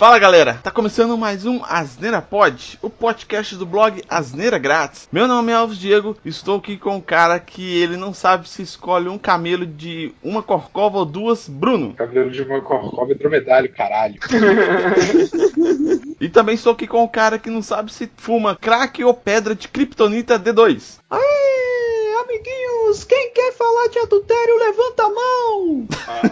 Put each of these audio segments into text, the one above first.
Fala galera, tá começando mais um Asneira Pod, o podcast do blog Asneira Grátis. Meu nome é Alves Diego, estou aqui com um cara que ele não sabe se escolhe um camelo de uma corcova ou duas, Bruno. Camelo de uma corcova e dromedário, caralho. e também estou aqui com um cara que não sabe se fuma crack ou pedra de kryptonita D2. Aê, amiguinhos, quem quer falar de adultério, levanta a mão! Ah,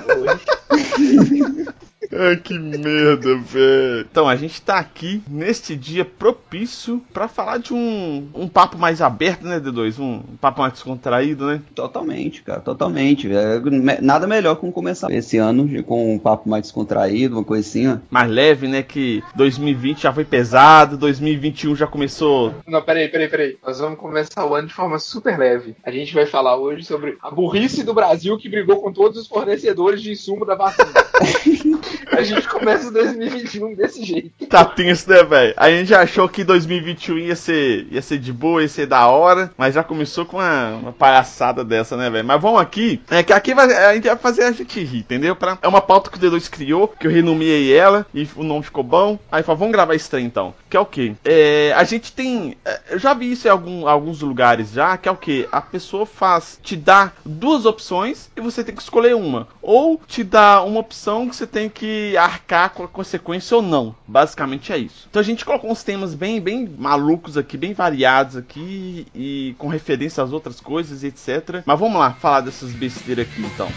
Ai, que merda, velho. Então, a gente tá aqui neste dia propício para falar de um, um papo mais aberto, né, D2? Um, um papo mais descontraído, né? Totalmente, cara, totalmente. É, nada melhor que começar esse ano com um papo mais descontraído, uma coisinha. Mais leve, né? Que 2020 já foi pesado, 2021 já começou. Não, peraí, peraí, peraí. Nós vamos começar o ano de forma super leve. A gente vai falar hoje sobre a burrice do Brasil que brigou com todos os fornecedores de insumo da vacina. A gente começa 2021 desse jeito. Tá tenso, né, velho? A gente achou que 2021 ia ser, ia ser de boa, ia ser da hora, mas já começou com uma, uma palhaçada dessa, né, velho? Mas vamos aqui, é que aqui vai, a gente vai fazer a gente rir, entendeu? Pra, é uma pauta que o D2 criou, que eu renomeei ela, e o nome ficou bom. Aí falou, vamos gravar esse trem então. Que é o quê? É, a gente tem. É, eu já vi isso em algum, alguns lugares já, que é o quê? A pessoa faz, te dá duas opções e você tem que escolher uma. Ou te dá uma opção que você tem que arcar com a consequência ou não. Basicamente é isso. Então a gente colocou uns temas bem, bem malucos aqui, bem variados aqui e com referência às outras coisas, etc. Mas vamos lá falar dessas besteiras aqui então.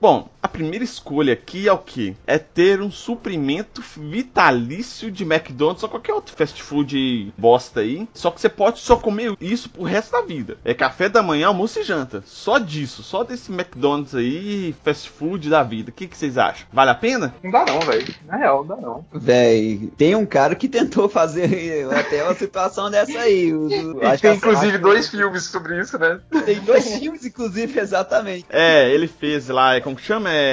Bom, primeira escolha aqui é o que? É ter um suprimento vitalício de McDonald's ou qualquer outro fast food bosta aí. Só que você pode só comer isso pro resto da vida. É café da manhã, almoço e janta. Só disso, só desse McDonald's aí, fast food da vida. O que, que vocês acham? Vale a pena? Não dá não, velho. Na real, não dá não. Véi, tem um cara que tentou fazer até uma situação dessa aí. O, e tem inclusive dois filmes sobre isso, né? Tem dois filmes, inclusive, exatamente. É, ele fez lá, é como que chama? É.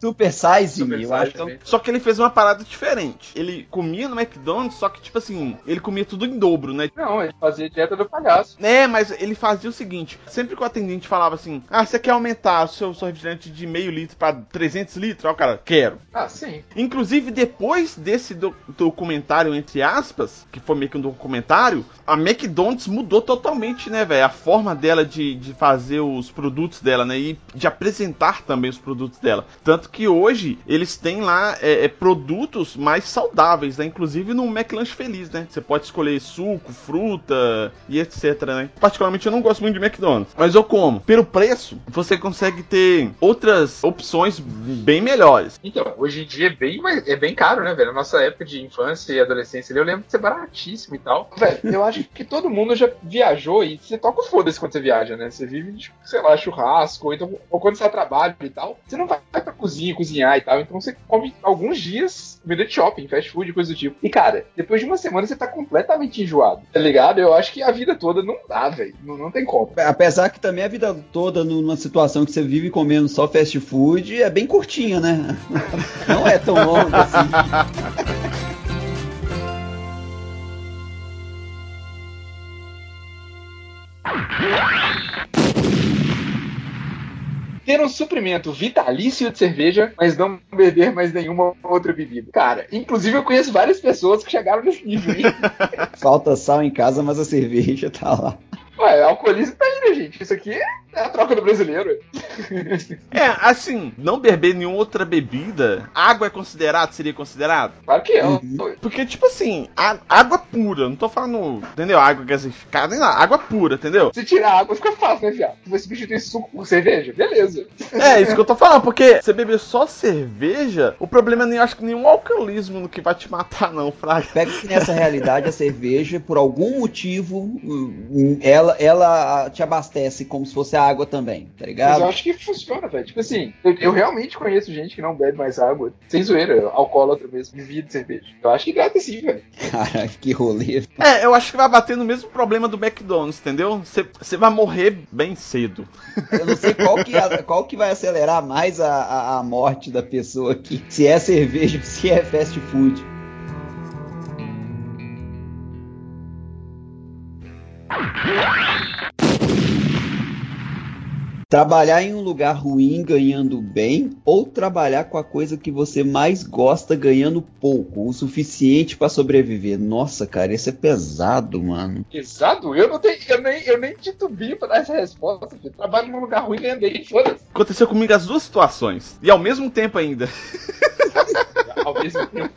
Super Size Me, eu acho. Então, só que ele fez uma parada diferente. Ele comia no McDonald's, só que, tipo assim, ele comia tudo em dobro, né? Não, ele fazia dieta do palhaço. É, mas ele fazia o seguinte: sempre que o atendente falava assim, ah, você quer aumentar o seu, refrigerante de meio litro pra 300 litros? Aí o cara, quero. Ah, sim. Inclusive, depois desse do, documentário, entre aspas, que foi meio que um documentário, a McDonald's mudou totalmente, né, velho? A forma dela de, de fazer os produtos dela, né? E de apresentar também os produtos dela. Tanto que hoje eles têm lá é, é, produtos mais saudáveis, né? Inclusive no McLanche Feliz, né? Você pode escolher suco, fruta e etc, né? Particularmente eu não gosto muito de McDonald's, mas eu como. Pelo preço, você consegue ter outras opções bem melhores. Então, hoje em dia é bem, é bem caro, né, velho? Na nossa época de infância e adolescência, eu lembro de ser baratíssimo e tal. Velho, eu acho que todo mundo já viajou e você toca o foda-se quando você viaja, né? Você vive, tipo, sei lá, churrasco, ou, então, ou quando você tá trabalho e tal. Você não vai pra cozinha cozinhar e tal. Então você come alguns dias comida de shopping, fast food, coisa do tipo. E, cara, depois de uma semana você tá completamente enjoado, tá ligado? Eu acho que a vida toda não dá, velho. Não, não tem como. Apesar que também a vida toda numa situação que você vive comendo só fast food é bem curtinha, né? Não é tão longa assim. ter um suprimento vitalício de cerveja, mas não beber mais nenhuma outra bebida. Cara, inclusive eu conheço várias pessoas que chegaram nesse nível. Falta sal em casa, mas a cerveja tá lá. Ué, alcoolismo gente? Isso aqui é a troca do brasileiro. É, assim, não beber nenhuma outra bebida, água é considerado, seria considerado? Claro que é. Uhum. Porque, tipo assim, a, água pura, não tô falando, entendeu? Água gasificada, nem nada, água pura, entendeu? Se tirar água fica fácil, né, viado? Se você substituir suco por cerveja, beleza. É, isso que eu tô falando, porque você beber só cerveja, o problema é nem, acho que nenhum alcoolismo no que vai te matar, não, Fraga. Pega que nessa realidade a cerveja, por algum motivo, hum, ela, ela te abastece como se fosse a água também, tá ligado? Mas eu acho que funciona, velho. Tipo assim, eu, eu, realmente conheço gente que não bebe mais água. Sem zoeira, alcoólatra mesmo, vivia de cerveja. Eu acho que gata sim, velho. Cara, que rolê. É, eu acho que vai bater no mesmo problema do McDonald's, entendeu? Você vai morrer bem cedo. Eu não sei qual que, qual que vai acelerar mais a, a, a morte da pessoa aqui. Se é cerveja ou se é fast food. Trabalhar em um lugar ruim ganhando bem ou trabalhar com a coisa que você mais gosta ganhando pouco, o suficiente pra sobreviver. Nossa, cara, esse é pesado, mano. Pesado? Eu não tenho, eu nem, eu nem titubio pra dar essa resposta. Filho. Trabalho num lugar ruim ganhando bem, foda-se. Aconteceu comigo as duas situações. E ao mesmo tempo ainda. Ao mesmo tempo.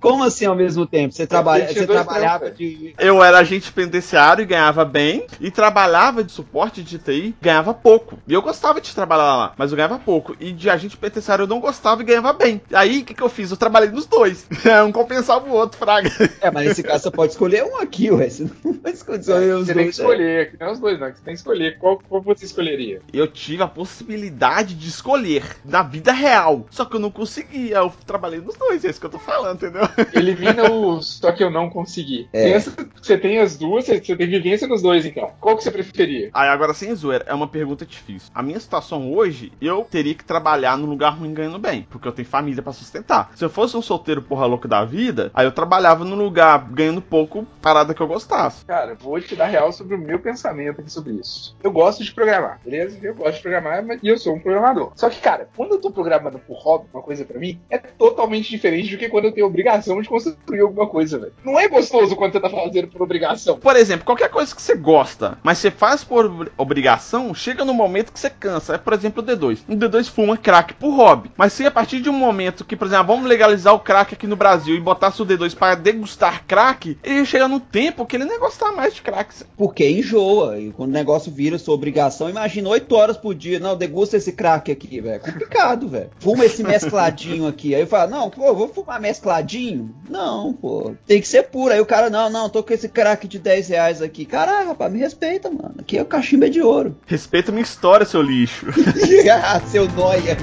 Como assim ao mesmo tempo? Você, trabalha, você trabalhava trampos, de. Eu era agente penitenciário e ganhava bem. E trabalhava de suporte de TI, ganhava pouco. E eu gostava de trabalhar lá, mas eu ganhava pouco. E de agente penitenciário eu não gostava e ganhava bem. Aí o que, que eu fiz? Eu trabalhei nos dois. um compensava o outro, Fraga. É, mas nesse caso você pode escolher um aqui, ué. Você não vai escolher os Você tem que dois. é. escolher, que não é os dois, não. que Você tem que escolher. Qual, qual você escolheria? Eu tive a possibilidade de escolher na vida real. Só que eu não conseguia. Eu trabalhei nos dois, é isso que eu tô falando, entendeu? Elimina os. Só que eu não consegui. É. Pensa você tem as duas, você tem vivência nos dois, então. Qual que você preferia? Aí agora sem zoeira, é uma pergunta difícil. A minha situação hoje, eu teria que trabalhar num lugar ruim ganhando bem, porque eu tenho família pra sustentar. Se eu fosse um solteiro porra louco da vida, aí eu trabalhava num lugar ganhando pouco, parada que eu gostasse. Cara, vou te dar real sobre o meu pensamento aqui sobre isso. Eu gosto de programar, beleza? Eu gosto de programar mas- e eu sou um programador. Só que, cara, quando eu tô programando por hobby, uma coisa pra mim, é totalmente diferente do que quando eu tenho obrigação de construir alguma coisa, velho. Não é gostoso quando você tá fazendo por obrigação. Por exemplo, qualquer coisa que você gosta, mas você faz por obri- obrigação, chega no momento que você cansa. É, por exemplo, o D2. O D2 fuma crack por hobby. Mas se a partir de um momento que, por exemplo, vamos legalizar o crack aqui no Brasil e botar o D2 para degustar crack, ele chega num tempo que ele nem gostar mais de crack. Porque enjoa. E quando o negócio vira sua obrigação, imagina 8 horas por dia. Não, degusta esse crack aqui, velho. É complicado, velho. Fuma esse mescladinho aqui. Aí eu falo, não, pô, vou fumar mescladinho? Não, pô. Tem que ser puro. Aí o cara, não, não, tô com esse crack de 10 reais aqui. Caralho, rapaz, me respeita, mano. Aqui é o cachimbo é de ouro. Respeita minha história, seu lixo. ah, seu noia.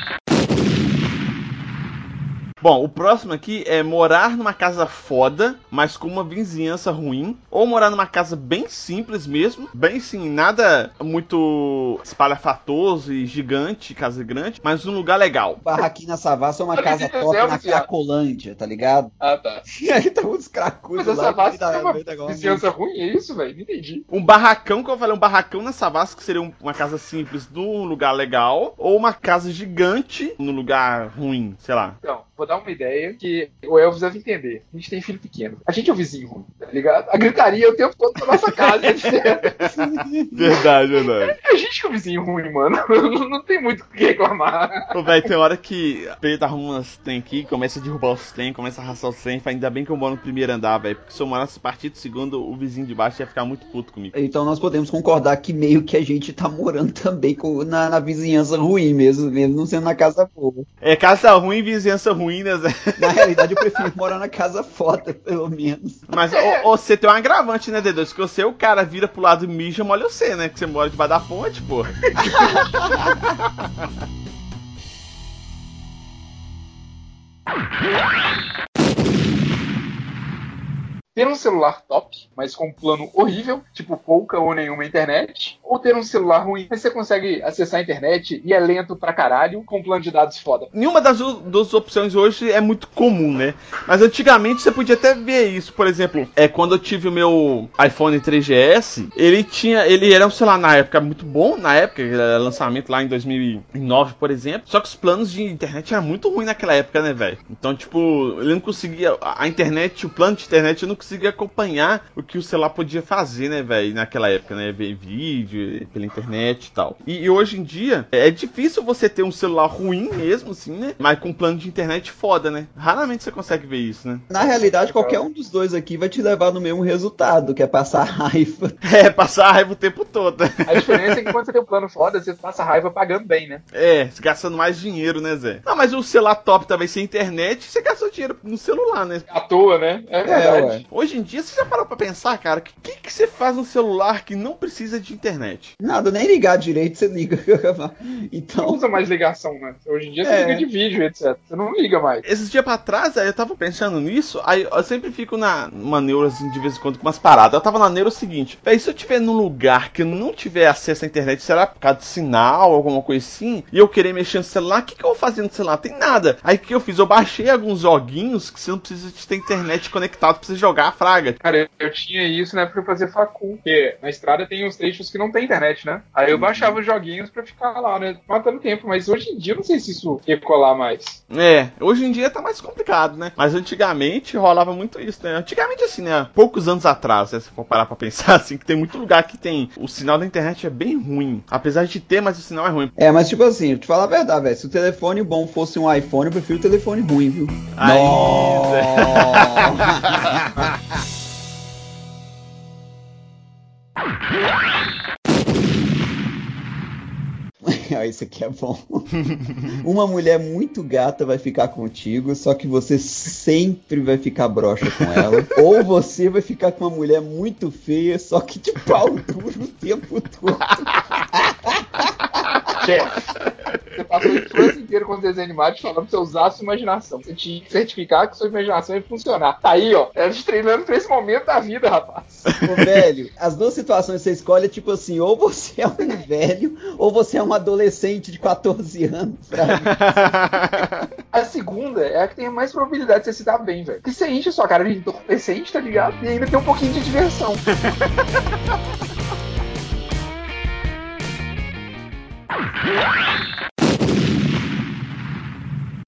Bom, o próximo aqui é morar numa casa foda, mas com uma vizinhança ruim. Ou morar numa casa bem simples mesmo. Bem sim, nada muito espalhafatoso e gigante, casa grande, mas num lugar legal. Barraquinho na Savassi é uma casa que top na. Cracolândia, tá ligado? Ah, tá. E aí tá uns cracudos Mas lá. que dá- é uma vizinhança ruim, é isso, velho? Não entendi. Um barracão, que eu falei, um barracão na Savassi, que seria um- uma casa simples num lugar legal. Ou uma casa gigante num lugar ruim, sei lá. Então, vou dar uma ideia que o Elvis deve entender. A gente tem filho pequeno. A gente é o vizinho ruim, tá ligado? A gritaria é o tempo todo na nossa casa. Verdade, verdade. a gente que é o vizinho ruim, mano. Não, tem muito o que reclamar. Ô, velho, tem hora que o Pedro arruma umas trem aqui, começa a derrubar os trem, começa a arrastar os trem. Ainda bem que eu moro no primeiro andar, velho. Porque se eu morasse a partir do segundo, o vizinho de baixo ia ficar muito puto comigo. Então nós podemos concordar que meio que a gente tá morando também com- na, na vizinhança ruim mesmo, mesmo não sendo na casa boa. É casa ruim, vizinhança ruim, né, Zé? Na realidade eu prefiro morar na casa foda, pelo menos. Mas ô, ô, você tem um agravante, né, D2? Que você, o cara vira pro lado e mija, molha você, né? Que você mora debaixo da ponte, pô. Ter um celular top, mas com um plano horrível, tipo pouca ou nenhuma internet, ou ter um celular ruim, mas você consegue acessar a internet e é lento pra caralho, com um plano de dados foda. Nenhuma das du- duas opções hoje é muito comum, né? Mas antigamente você podia até ver isso. Por exemplo, é quando eu tive o meu iPhone 3GS, ele tinha. Ele era, sei lá, na época muito bom, na época, lançamento lá em 2009, por exemplo. Só que os planos de internet eram muito ruins naquela época, né, velho? Então, tipo, ele não conseguia. A internet, o plano de internet, eu não conseguia acompanhar o que o celular podia fazer, né, velho? Naquela época, né? Ver vídeo pela internet e tal. E, e hoje em dia, é difícil você ter um celular ruim mesmo, assim, né? Mas com plano de internet foda, né? Raramente você consegue ver isso, né? Na realidade, qualquer um dos dois aqui vai te levar no mesmo resultado, que é passar raiva. É, passar raiva o tempo todo. A diferença é que quando você tem um plano foda, você passa raiva pagando bem, né? É, gastando mais dinheiro, né, Zé? Não, mas o celular top também sem internet, você gastou dinheiro no celular, né? À toa, né? É verdade. ué. Hoje em dia, você já parou pra pensar, cara, o que, que, que você faz no celular que não precisa de internet? Nada, nem ligar direito você liga. Não então, usa mais ligação, né? Hoje em dia você É. liga de vídeo, etc. Você não liga mais. Esses dias pra trás, aí eu tava pensando nisso, aí eu sempre fico na numa neuro, assim, de vez em quando com umas paradas. Eu tava na neuro o seguinte, véi, se eu tiver num lugar que eu não tiver acesso à internet, será por causa de sinal, alguma coisa assim, e eu querer mexer no celular, o que, que eu vou fazer no celular? Tem nada. Aí o que eu fiz? Eu baixei alguns joguinhos que você não precisa de ter internet conectado pra você jogar jogar a fraga. Cara, eu tinha isso na época que eu fazia facul, porque na estrada tem uns trechos que não tem internet, né? Aí eu baixava os joguinhos pra ficar lá, né? Matando tempo, mas hoje em dia eu não sei se isso ia colar mais. É, hoje em dia tá mais complicado, né? Mas antigamente rolava muito isso, né? Antigamente, assim, né? Poucos anos atrás, né? se for parar pra pensar, assim, que tem muito lugar que tem. O sinal da internet é bem ruim. Apesar de ter, mas o sinal é ruim. É, mas tipo assim, eu te falar a verdade, velho. Se o telefone bom fosse um iPhone, eu prefiro o telefone ruim, viu? Ah, Isso aqui é bom. Uma mulher muito gata vai ficar contigo, só que você sempre vai ficar broxa com ela. Ou você vai ficar com uma mulher muito feia, só que de pau duro o tempo todo. Chefe. Você passou a infância inteira com os desenhos animados falando pra você usar a sua imaginação. Você tinha que certificar que sua imaginação ia funcionar. Tá aí, ó. Te treinando pra esse momento da vida, rapaz. Ô, velho, as duas situações que você escolhe é tipo assim, ou você é um velho, ou você é um adolescente de 14 anos. A segunda é a que tem mais probabilidade de você se dar bem, velho. Porque você enche a sua cara de entorpecente, tá ligado? E ainda tem um pouquinho de diversão.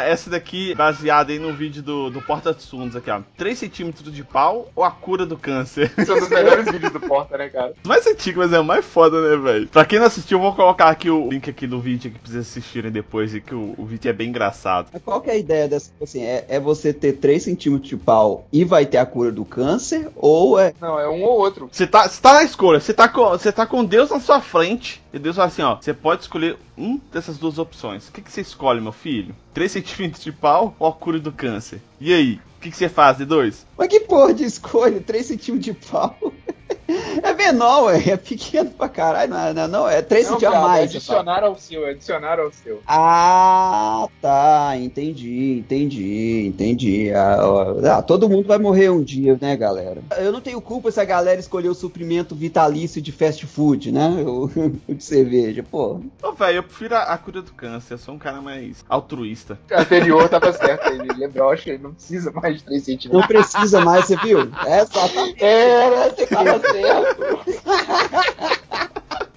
Essa daqui, baseada aí no vídeo do, do Porta dos Fundos aqui, ó. 3 centímetros de pau ou a cura do câncer? Esse é um dos melhores vídeos do Porta, né, cara? Mais antigo, mas é o mais foda, né, velho? Pra quem não assistiu, eu vou colocar aqui o link aqui do vídeo que precisa assistirem depois, e que o, o vídeo é bem engraçado. Mas Qual que é a ideia dessa? Assim, é, é você ter 3 centímetros de pau e vai ter a cura do câncer? Ou é. Não, é um ou outro. Você tá, você tá na escolha, você tá, com, você tá com Deus na sua frente, e Deus fala assim, ó, você pode escolher um dessas duas opções. O que, que você escolhe, meu filho? 3 centímetros de pau ou a cura do câncer? E aí? O que, que você faz, D2? Mas que porra de escolha? 3 centímetros de pau? É menor, ué. É pequeno pra caralho. Não, é- não, não é 3 Não, centímetros a é mais. você fala. adicionar ao seu, é adicionar ao seu. Ah, tá. Entendi, entendi, entendi. Ah, ah, todo mundo vai morrer um dia, né, galera? Eu não tenho culpa se a galera escolher o suprimento vitalício de fast food, né? O, de cerveja, pô. Ô, velho, eu prefiro a, a cura do câncer. Eu sou um cara mais altruísta. O anterior tava certo, ele, ele é broxa, ele não precisa mais de 3 centímetros. Não precisa mais, você viu? É só. É, né? Você.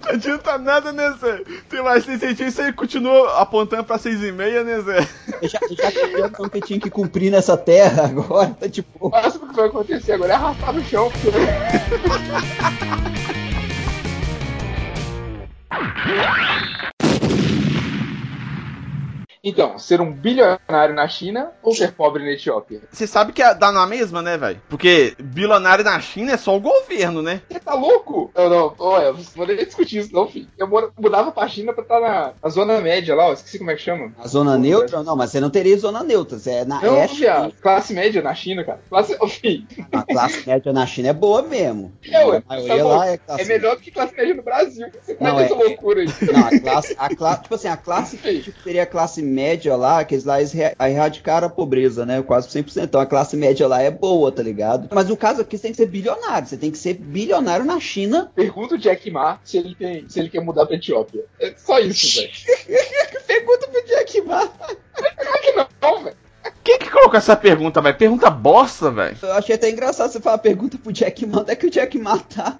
Não adianta nada, né, Zé? Tem mais 6 centímetros e você continua apontando pra 6,5, né, Zé? Eu já, eu já cumpri a missão que eu tinha que cumprir nessa terra agora, tá tipo. O máximo que vai acontecer agora é arrastar no chão. Então, ser um bilionário na China ou ser pobre na Etiópia? Você sabe que dá na mesma, né, velho? Porque bilionário na China é só o governo, né? Você tá louco? Não, não, olha, não vou nem discutir isso, não, filho. Eu mudava pra China pra estar na, na zona média lá, ó, esqueci como é que chama. A zona neutra? Não, mas você não teria zona neutra. Você é na Não, é viado. Classe média na China, cara. Classe. Ô, filho, A classe média na China é boa mesmo. É, ué, a maioria tá lá é classe é melhor do que classe média no Brasil. Você Não, essa é- loucura aí. Não, a classe, a classe, tipo assim, a classe tipo, seria a classe média lá, que eles lá eles erradicaram a pobreza, né? Quase 100%. Então a classe média lá é boa, tá ligado? Mas no caso aqui você tem que ser bilionário. Você tem que ser bilionário na China. Pergunta o Jack Ma se ele, tem, se ele quer mudar pra Etiópia. É só isso, velho. Pergunta pro Jack Ma. Claro que não, velho. Quem que colocou essa pergunta, velho? Pergunta bosta, velho. Eu achei até engraçado você falar pergunta pro Jack Ma. Onde é que o Jack Ma tá?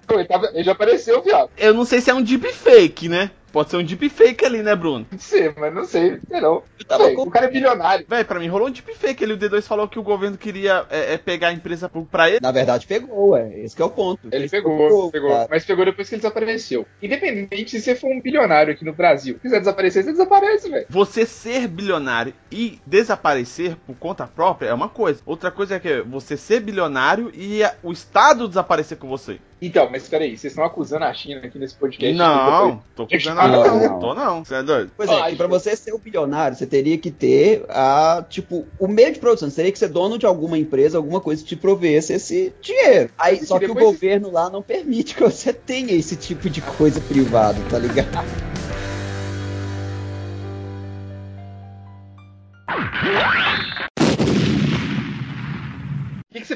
Ele, já apareceu, viado. Eu não sei se é um deepfake, né? Pode ser um deepfake ali, né, Bruno? Pode ser, mas não sei. Sei não. Eu tava Sei, com- O cara é bilionário. Véi, pra mim rolou um deepfake ali. O D2 falou que o governo queria é, é, pegar a empresa pra ele. Na verdade, pegou, ué. Esse que é o ponto. Ele pegou, é ponto, pegou. cara. Mas pegou depois que ele desapareceu. Independente se você for um bilionário aqui no Brasil, quiser desaparecer, você desaparece, velho. Você ser bilionário e desaparecer por conta própria é uma coisa. Outra coisa é que você ser bilionário e o Estado desaparecer com você. Então, mas peraí, vocês estão acusando a China aqui nesse podcast? Não, tô acusando Não, nada. não. Não, tô não. Você é doido? Pois é, Ah, que pra você ser um bilionário, você teria que ter a, tipo, o meio de produção. Você teria que ser dono de alguma empresa, alguma coisa que te provesse esse dinheiro. Aí, E só que o governo lá não permite que você tenha esse tipo de coisa privada, tá ligado?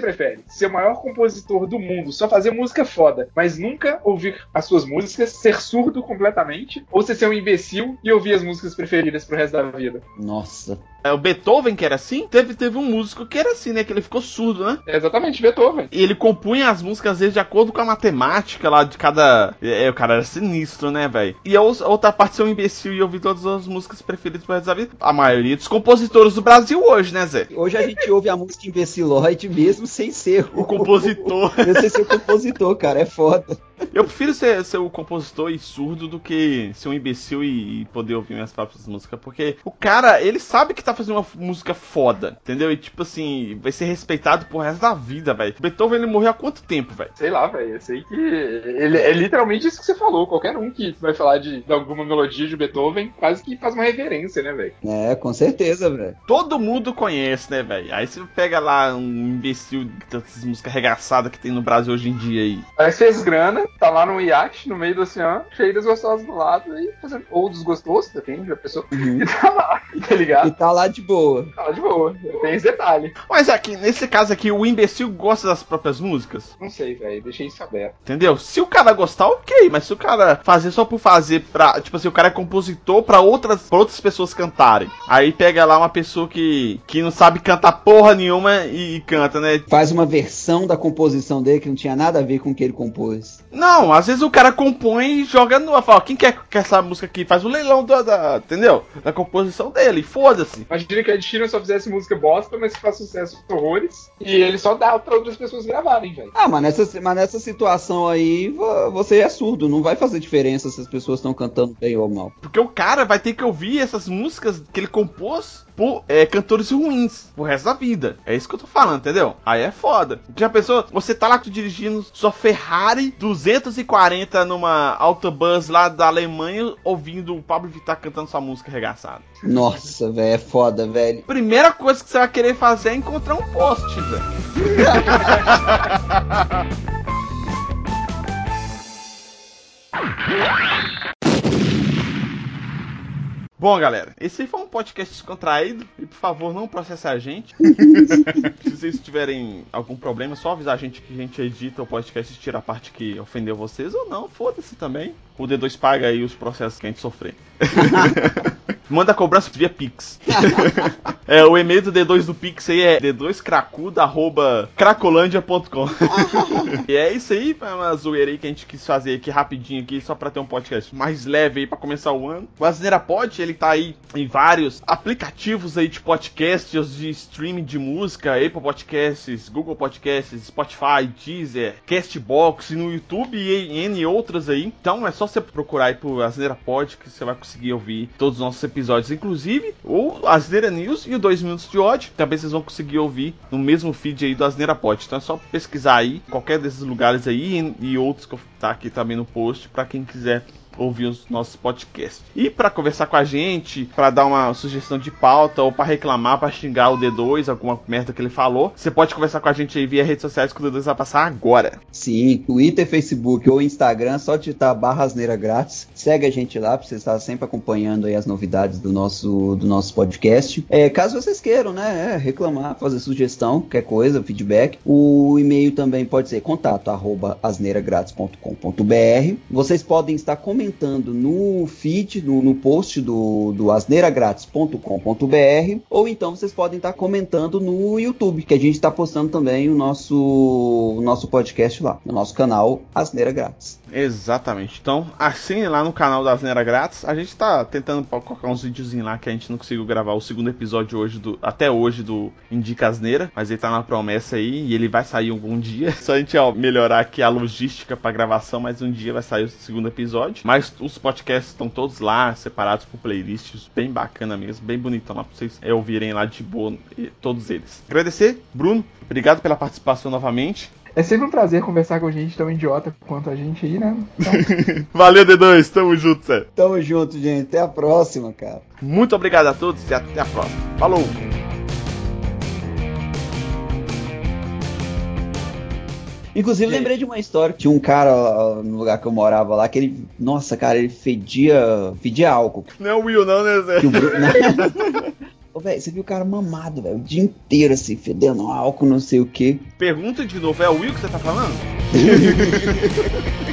Prefere? Ser o maior compositor do mundo, só fazer música foda, mas nunca ouvir as suas músicas, ser surdo completamente? Ou você ser um imbecil e ouvir as músicas preferidas pro resto da vida? Nossa. É, o Beethoven, que era assim, teve, teve um músico que era assim, né? Que ele ficou surdo, né? É exatamente, Beethoven. E ele compunha as músicas, às vezes, de acordo com a matemática lá de cada. É, o cara era sinistro, né, velho? E a outra parte ser um imbecil e ouvir todas as músicas preferidas para resto da vida. A maioria dos compositores do Brasil hoje, né, Zé? Hoje a gente ouve a música imbecilóide mesmo sem ser o compositor. sem ser o compositor, cara, é foda. Eu prefiro ser, ser o compositor e surdo do que ser um imbecil e, e, poder ouvir minhas próprias músicas. Porque o cara, ele sabe que tá fazendo uma música foda, entendeu? E tipo assim, vai ser respeitado pro resto da vida, velho. Beethoven ele morreu há quanto tempo, velho? Sei lá, velho. Eu sei que. Ele é literalmente isso que você falou. Qualquer um que vai falar de, de alguma melodia de Beethoven quase que faz uma reverência, né, velho? É, com certeza, velho. Todo mundo conhece, né, velho? Aí você pega lá um imbecil dessas músicas arregaçadas que tem no Brasil hoje em dia aí. Aí fez grana, tá lá no iate, no meio do oceano, cheio das gostosas do lado e fazendo. Ou dos gostosos, depende da pessoa. Uhum. E tá lá, tá ligado? E tá lá de boa. Tá lá de boa. Tem esse detalhe. Mas aqui, nesse caso aqui, o imbecil gosta das próprias músicas? Não sei, velho. Deixei isso aberto. Entendeu? Se o cara gostar, ok. Mas se o cara fazer só por fazer pra. Tipo assim, o cara é compositor pra outras, pra outras pessoas cantarem. Aí pega lá uma pessoa que, que não sabe cantar porra nenhuma e, e canta, né? Faz uma versão da composição dele que não tinha nada a ver com o que ele compôs. Não, às vezes o cara compõe e joga no. Fala, quem quer, quer essa música aqui? Faz o leilão da, da entendeu? Da composição dele, foda-se. Imagina que a China só fizesse música bosta, mas que faz sucesso horrores. E ele só dá pra outras pessoas gravarem, velho. Ah, mas nessa, mas nessa situação aí, você é surdo. Não vai fazer diferença se as pessoas estão cantando bem ou mal. Porque o cara vai ter que ouvir essas músicas que ele compôs por é, cantores ruins pro resto da vida. É isso que eu tô falando, entendeu? Aí é foda. Já pensou? Você tá lá dirigindo sua Ferrari 240 numa autobus lá da Alemanha, ouvindo o Pablo Vittar cantando sua música arregaçada. Nossa, velho, é foda, velho. Primeira coisa que você vai querer fazer é encontrar um poste, velho. Bom, galera, esse foi um podcast descontraído e por favor não processe a gente. Se vocês tiverem algum problema, é só avisar a gente que a gente edita o podcast e tira a parte que ofendeu vocês ou não, foda-se também. O D2 paga aí os processos que a gente sofrer. Manda cobrança via Pix. é, o e-mail do D2 do Pix aí é d2cracuda.cracolândia.com E é isso aí, uma zoeira aí que a gente quis fazer aqui rapidinho aqui, só pra ter um podcast mais leve aí pra começar o ano. O Asneira Pod, ele tá aí em vários aplicativos aí de podcasts, de streaming de música, Apple Podcasts, Google Podcasts, Spotify, Deezer, Castbox, no YouTube e N outras aí. Então é só você procurar aí por Asneira Pod que você vai conseguir ouvir todos os nossos episódios, inclusive o Asneira News e o 2 Minutos de Ódio. Também vocês vão conseguir ouvir no mesmo feed aí do Asneira Pod. Então é só pesquisar aí, qualquer desses lugares aí e, outros que eu tá aqui também no post, para quem quiser ouvir os nossos podcasts. E para conversar com a gente, para dar uma sugestão de pauta ou para reclamar, para xingar o D2, alguma merda que ele falou, você pode conversar com a gente aí via redes sociais que o D2 vai passar agora. Sim, Twitter, Facebook ou Instagram, só digitar barra asneira grátis. Segue a gente lá para você estar sempre acompanhando aí as novidades do nosso, do nosso podcast. É, caso vocês queiram, né, é, reclamar, fazer sugestão, qualquer coisa, feedback, o e-mail também pode ser contato arroba asneiragratis.com.br. Vocês podem estar comentando comentando no feed, no, no post do, do asneiragratis.com.br ou então vocês podem estar comentando no YouTube, que a gente está postando também o nosso, o nosso podcast lá, no nosso canal Asneira Grátis. Exatamente. Então, assine lá no canal da Asneira Grátis. A gente está tentando colocar uns videozinhos lá que a gente não conseguiu gravar o segundo episódio hoje do até hoje do Indica Asneira, mas ele tá na promessa aí e ele vai sair algum dia. Só a gente ó, melhorar aqui a logística para gravação, mas um dia vai sair o segundo episódio. Mas mas os podcasts estão todos lá, separados por playlists, bem bacana mesmo, bem bonitão lá pra vocês é, ouvirem lá de boa, todos eles. Agradecer, Bruno, obrigado pela participação novamente. É sempre um prazer conversar com gente tão idiota quanto a gente aí, né? Então... Valeu, D2, tamo junto, Zé. Tamo junto, gente. Até a próxima, cara. Muito obrigado a todos e até a próxima. Falou! Inclusive, lembrei de uma história. Tinha um cara no lugar que eu morava lá que ele. Nossa, cara, ele fedia. fedia álcool. Não é o Will, não, né, Zé? Ô, velho, você viu o cara mamado, velho, o dia inteiro assim, fedendo álcool, não sei o quê. Pergunta de novo, é o Will que você tá falando?